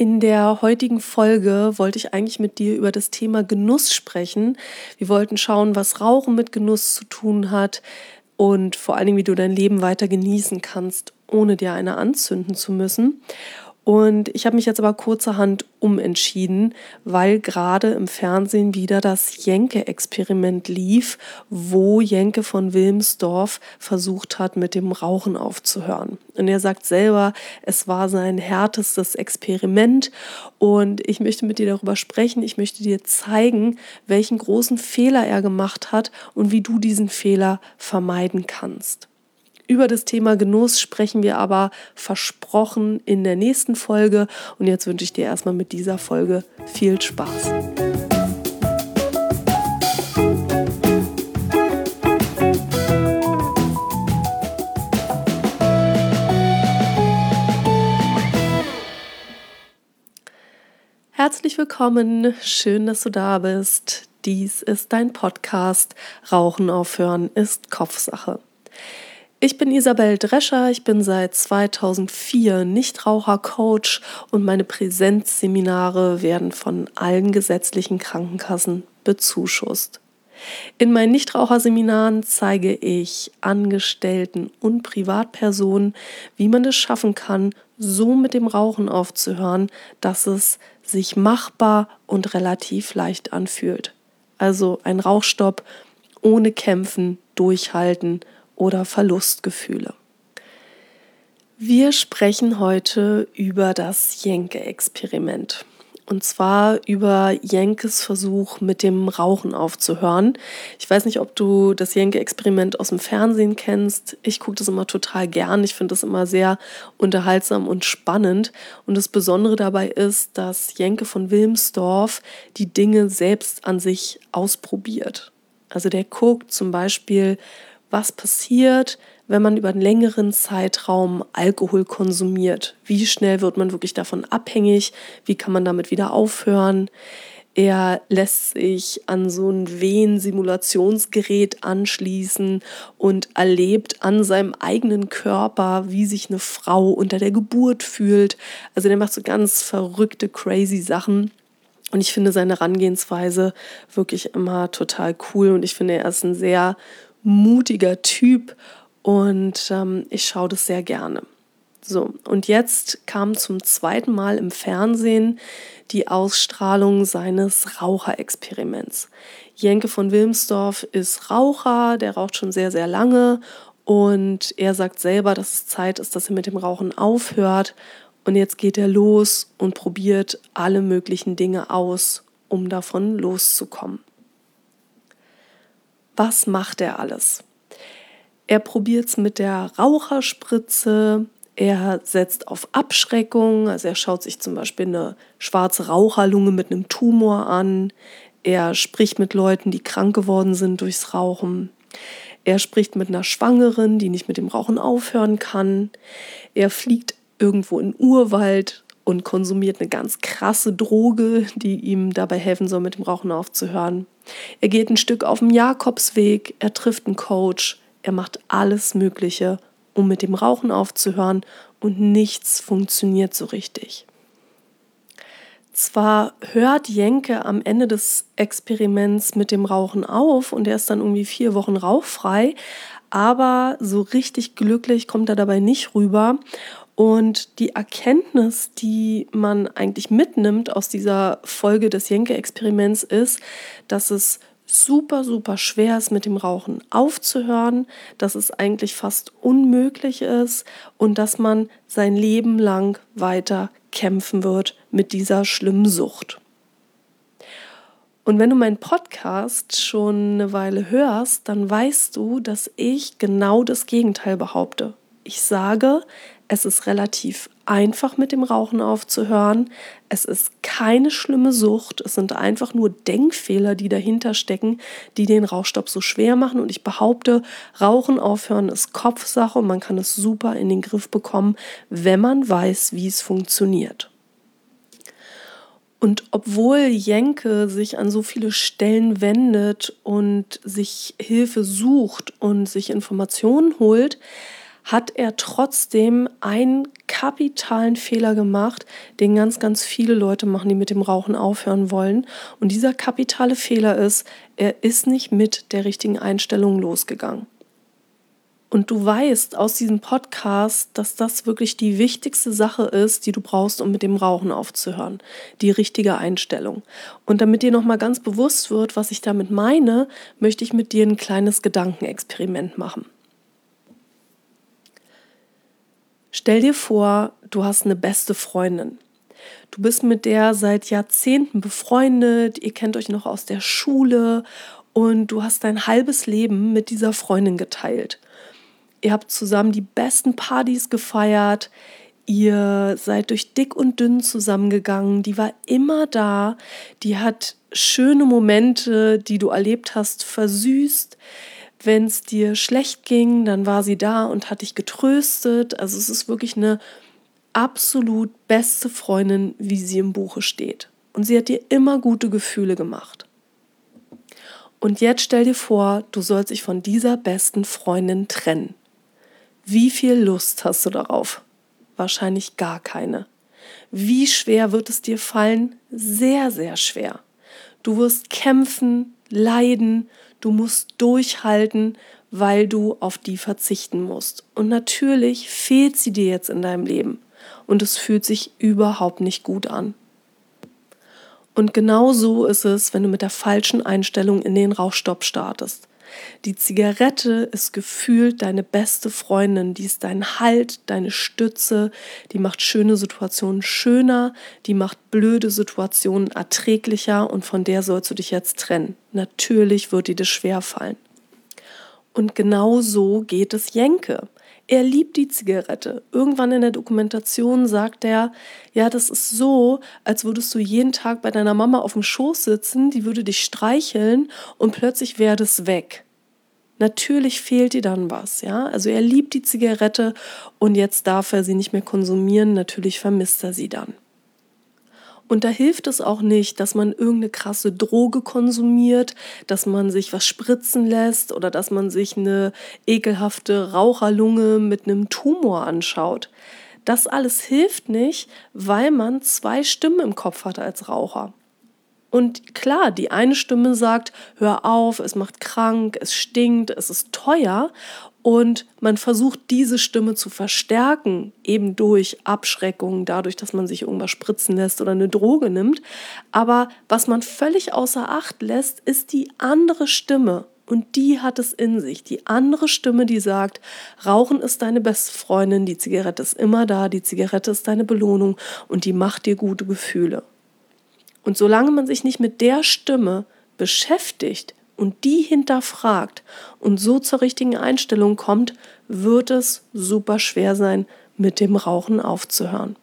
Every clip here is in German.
In der heutigen Folge wollte ich eigentlich mit dir über das Thema Genuss sprechen. Wir wollten schauen, was Rauchen mit Genuss zu tun hat und vor allen Dingen, wie du dein Leben weiter genießen kannst, ohne dir eine anzünden zu müssen. Und ich habe mich jetzt aber kurzerhand umentschieden, weil gerade im Fernsehen wieder das Jenke-Experiment lief, wo Jenke von Wilmsdorf versucht hat, mit dem Rauchen aufzuhören. Und er sagt selber, es war sein härtestes Experiment. Und ich möchte mit dir darüber sprechen. Ich möchte dir zeigen, welchen großen Fehler er gemacht hat und wie du diesen Fehler vermeiden kannst. Über das Thema Genuss sprechen wir aber versprochen in der nächsten Folge. Und jetzt wünsche ich dir erstmal mit dieser Folge viel Spaß. Herzlich willkommen, schön, dass du da bist. Dies ist dein Podcast. Rauchen aufhören ist Kopfsache. Ich bin Isabel Drescher, ich bin seit 2004 Nichtraucher-Coach und meine Präsenzseminare werden von allen gesetzlichen Krankenkassen bezuschusst. In meinen Nichtraucherseminaren zeige ich Angestellten und Privatpersonen, wie man es schaffen kann, so mit dem Rauchen aufzuhören, dass es sich machbar und relativ leicht anfühlt. Also ein Rauchstopp ohne Kämpfen, Durchhalten oder Verlustgefühle. Wir sprechen heute über das Jenke-Experiment. Und zwar über Jenkes Versuch, mit dem Rauchen aufzuhören. Ich weiß nicht, ob du das Jenke-Experiment aus dem Fernsehen kennst. Ich gucke das immer total gern. Ich finde das immer sehr unterhaltsam und spannend. Und das Besondere dabei ist, dass Jenke von Wilmsdorf die Dinge selbst an sich ausprobiert. Also der guckt zum Beispiel, was passiert, wenn man über einen längeren Zeitraum Alkohol konsumiert. Wie schnell wird man wirklich davon abhängig? Wie kann man damit wieder aufhören? Er lässt sich an so ein Wehen-Simulationsgerät anschließen und erlebt an seinem eigenen Körper, wie sich eine Frau unter der Geburt fühlt. Also der macht so ganz verrückte, crazy Sachen. Und ich finde seine Herangehensweise wirklich immer total cool. Und ich finde, er ist ein sehr mutiger Typ und ähm, ich schaue das sehr gerne. So, und jetzt kam zum zweiten Mal im Fernsehen die Ausstrahlung seines Raucherexperiments. Jenke von Wilmsdorf ist Raucher, der raucht schon sehr, sehr lange und er sagt selber, dass es Zeit ist, dass er mit dem Rauchen aufhört. Und jetzt geht er los und probiert alle möglichen Dinge aus, um davon loszukommen was macht er alles? Er probiert es mit der Raucherspritze, er setzt auf Abschreckung, also er schaut sich zum Beispiel eine schwarze Raucherlunge mit einem Tumor an, er spricht mit Leuten, die krank geworden sind durchs Rauchen. Er spricht mit einer Schwangeren, die nicht mit dem Rauchen aufhören kann. Er fliegt irgendwo in Urwald und konsumiert eine ganz krasse Droge, die ihm dabei helfen soll, mit dem Rauchen aufzuhören. Er geht ein Stück auf dem Jakobsweg, er trifft einen Coach, er macht alles Mögliche, um mit dem Rauchen aufzuhören und nichts funktioniert so richtig. Zwar hört Jenke am Ende des Experiments mit dem Rauchen auf und er ist dann irgendwie vier Wochen rauchfrei, aber so richtig glücklich kommt er dabei nicht rüber. Und die Erkenntnis, die man eigentlich mitnimmt aus dieser Folge des Jenke-Experiments, ist, dass es super, super schwer ist, mit dem Rauchen aufzuhören, dass es eigentlich fast unmöglich ist und dass man sein Leben lang weiter kämpfen wird mit dieser schlimmen Sucht. Und wenn du meinen Podcast schon eine Weile hörst, dann weißt du, dass ich genau das Gegenteil behaupte. Ich sage, es ist relativ einfach mit dem Rauchen aufzuhören. Es ist keine schlimme Sucht. Es sind einfach nur Denkfehler, die dahinter stecken, die den Rauchstopp so schwer machen. Und ich behaupte, Rauchen aufhören ist Kopfsache und man kann es super in den Griff bekommen, wenn man weiß, wie es funktioniert. Und obwohl Jenke sich an so viele Stellen wendet und sich Hilfe sucht und sich Informationen holt, hat er trotzdem einen kapitalen Fehler gemacht, den ganz, ganz viele Leute machen, die mit dem Rauchen aufhören wollen. Und dieser kapitale Fehler ist, er ist nicht mit der richtigen Einstellung losgegangen. Und du weißt aus diesem Podcast, dass das wirklich die wichtigste Sache ist, die du brauchst, um mit dem Rauchen aufzuhören. Die richtige Einstellung. Und damit dir nochmal ganz bewusst wird, was ich damit meine, möchte ich mit dir ein kleines Gedankenexperiment machen. Stell dir vor, du hast eine beste Freundin. Du bist mit der seit Jahrzehnten befreundet, ihr kennt euch noch aus der Schule und du hast dein halbes Leben mit dieser Freundin geteilt. Ihr habt zusammen die besten Partys gefeiert, ihr seid durch dick und dünn zusammengegangen, die war immer da, die hat schöne Momente, die du erlebt hast, versüßt wenn es dir schlecht ging, dann war sie da und hat dich getröstet. Also es ist wirklich eine absolut beste Freundin, wie sie im Buche steht. Und sie hat dir immer gute Gefühle gemacht. Und jetzt stell dir vor, du sollst dich von dieser besten Freundin trennen. Wie viel Lust hast du darauf? Wahrscheinlich gar keine. Wie schwer wird es dir fallen? Sehr, sehr schwer. Du wirst kämpfen, leiden, Du musst durchhalten, weil du auf die verzichten musst. Und natürlich fehlt sie dir jetzt in deinem Leben. Und es fühlt sich überhaupt nicht gut an. Und genau so ist es, wenn du mit der falschen Einstellung in den Rauchstopp startest. Die Zigarette ist gefühlt deine beste Freundin, die ist dein Halt, deine Stütze, die macht schöne Situationen schöner, die macht blöde Situationen erträglicher und von der sollst du dich jetzt trennen. Natürlich wird dir das schwer fallen. Und genau so geht es Jenke. Er liebt die Zigarette. Irgendwann in der Dokumentation sagt er, ja, das ist so, als würdest du jeden Tag bei deiner Mama auf dem Schoß sitzen, die würde dich streicheln und plötzlich wäre das weg. Natürlich fehlt dir dann was, ja? Also er liebt die Zigarette und jetzt darf er sie nicht mehr konsumieren, natürlich vermisst er sie dann. Und da hilft es auch nicht, dass man irgendeine krasse Droge konsumiert, dass man sich was spritzen lässt oder dass man sich eine ekelhafte Raucherlunge mit einem Tumor anschaut. Das alles hilft nicht, weil man zwei Stimmen im Kopf hat als Raucher. Und klar, die eine Stimme sagt, hör auf, es macht krank, es stinkt, es ist teuer. Und man versucht diese Stimme zu verstärken, eben durch Abschreckung, dadurch, dass man sich irgendwas spritzen lässt oder eine Droge nimmt. Aber was man völlig außer Acht lässt, ist die andere Stimme. Und die hat es in sich. Die andere Stimme, die sagt, Rauchen ist deine beste Freundin, die Zigarette ist immer da, die Zigarette ist deine Belohnung und die macht dir gute Gefühle. Und solange man sich nicht mit der Stimme beschäftigt, und die hinterfragt und so zur richtigen Einstellung kommt, wird es super schwer sein, mit dem Rauchen aufzuhören.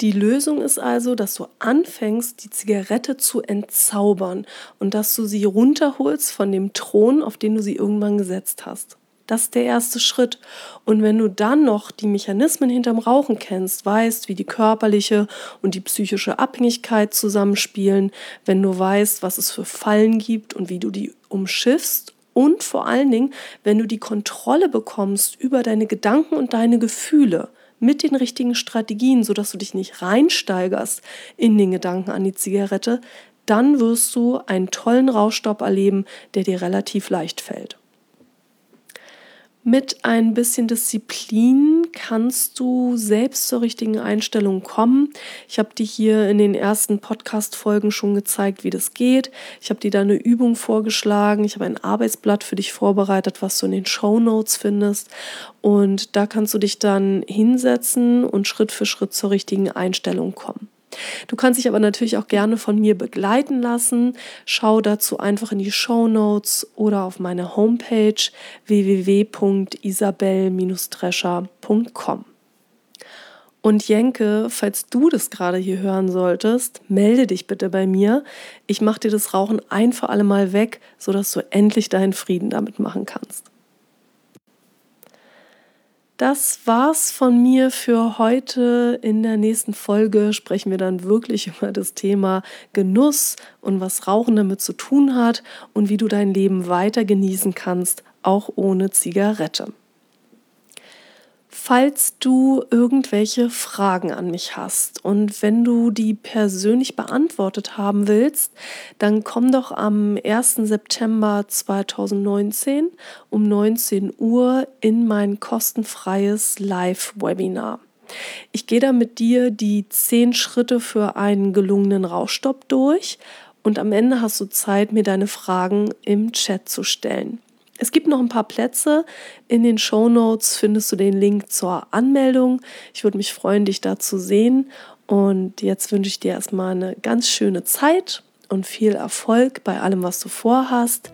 Die Lösung ist also, dass du anfängst, die Zigarette zu entzaubern und dass du sie runterholst von dem Thron, auf den du sie irgendwann gesetzt hast. Das ist der erste Schritt. Und wenn du dann noch die Mechanismen hinterm Rauchen kennst, weißt, wie die körperliche und die psychische Abhängigkeit zusammenspielen, wenn du weißt, was es für Fallen gibt und wie du die umschiffst und vor allen Dingen, wenn du die Kontrolle bekommst über deine Gedanken und deine Gefühle mit den richtigen Strategien, sodass du dich nicht reinsteigerst in den Gedanken an die Zigarette, dann wirst du einen tollen Rauschstopp erleben, der dir relativ leicht fällt. Mit ein bisschen Disziplin kannst du selbst zur richtigen Einstellung kommen. Ich habe dir hier in den ersten Podcast-Folgen schon gezeigt, wie das geht. Ich habe dir da eine Übung vorgeschlagen. Ich habe ein Arbeitsblatt für dich vorbereitet, was du in den Show Notes findest. Und da kannst du dich dann hinsetzen und Schritt für Schritt zur richtigen Einstellung kommen. Du kannst dich aber natürlich auch gerne von mir begleiten lassen. Schau dazu einfach in die Show Notes oder auf meine Homepage www.isabel-drescher.com. Und Jenke, falls du das gerade hier hören solltest, melde dich bitte bei mir. Ich mache dir das Rauchen ein für alle Mal weg, sodass du endlich deinen Frieden damit machen kannst. Das war's von mir für heute. In der nächsten Folge sprechen wir dann wirklich über das Thema Genuss und was Rauchen damit zu tun hat und wie du dein Leben weiter genießen kannst, auch ohne Zigarette. Falls du irgendwelche Fragen an mich hast und wenn du die persönlich beantwortet haben willst, dann komm doch am 1. September 2019 um 19 Uhr in mein kostenfreies Live-Webinar. Ich gehe da mit dir die zehn Schritte für einen gelungenen Rauchstopp durch und am Ende hast du Zeit, mir deine Fragen im Chat zu stellen. Es gibt noch ein paar Plätze. In den Show Notes findest du den Link zur Anmeldung. Ich würde mich freuen, dich da zu sehen. Und jetzt wünsche ich dir erstmal eine ganz schöne Zeit und viel Erfolg bei allem, was du vorhast.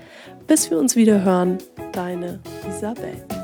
Bis wir uns wieder hören, deine Isabel.